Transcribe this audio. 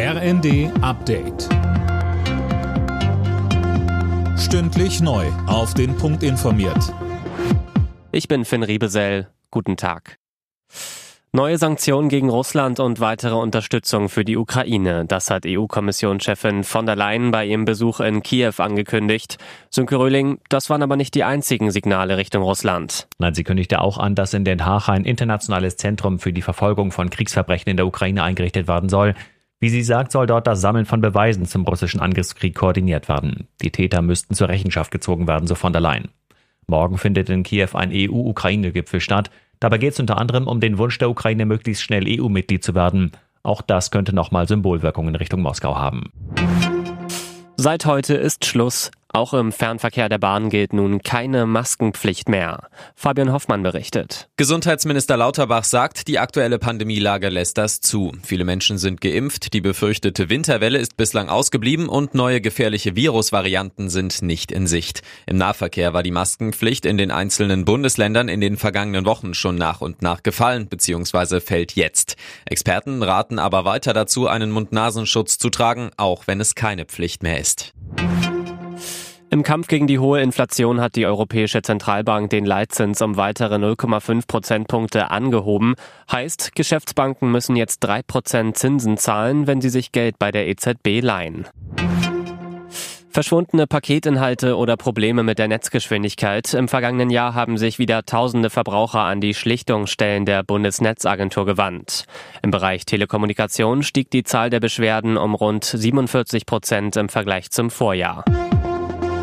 RND Update. Stündlich neu. Auf den Punkt informiert. Ich bin Finn Riebesell. Guten Tag. Neue Sanktionen gegen Russland und weitere Unterstützung für die Ukraine. Das hat EU-Kommissionschefin von der Leyen bei ihrem Besuch in Kiew angekündigt. Sönke Röhling, das waren aber nicht die einzigen Signale Richtung Russland. Nein, sie kündigte auch an, dass in Den Haag ein internationales Zentrum für die Verfolgung von Kriegsverbrechen in der Ukraine eingerichtet werden soll. Wie sie sagt, soll dort das Sammeln von Beweisen zum russischen Angriffskrieg koordiniert werden. Die Täter müssten zur Rechenschaft gezogen werden, so von der Leyen. Morgen findet in Kiew ein EU-Ukraine-Gipfel statt. Dabei geht es unter anderem um den Wunsch der Ukraine, möglichst schnell EU-Mitglied zu werden. Auch das könnte nochmal Symbolwirkungen Richtung Moskau haben. Seit heute ist Schluss. Auch im Fernverkehr der Bahn gilt nun keine Maskenpflicht mehr. Fabian Hoffmann berichtet. Gesundheitsminister Lauterbach sagt, die aktuelle Pandemielage lässt das zu. Viele Menschen sind geimpft, die befürchtete Winterwelle ist bislang ausgeblieben und neue gefährliche Virusvarianten sind nicht in Sicht. Im Nahverkehr war die Maskenpflicht in den einzelnen Bundesländern in den vergangenen Wochen schon nach und nach gefallen bzw. fällt jetzt. Experten raten aber weiter dazu, einen Mund-Nasenschutz zu tragen, auch wenn es keine Pflicht mehr ist. Im Kampf gegen die hohe Inflation hat die Europäische Zentralbank den Leitzins um weitere 0,5 Prozentpunkte angehoben. Heißt, Geschäftsbanken müssen jetzt 3 Prozent Zinsen zahlen, wenn sie sich Geld bei der EZB leihen. Verschwundene Paketinhalte oder Probleme mit der Netzgeschwindigkeit. Im vergangenen Jahr haben sich wieder tausende Verbraucher an die Schlichtungsstellen der Bundesnetzagentur gewandt. Im Bereich Telekommunikation stieg die Zahl der Beschwerden um rund 47 Prozent im Vergleich zum Vorjahr.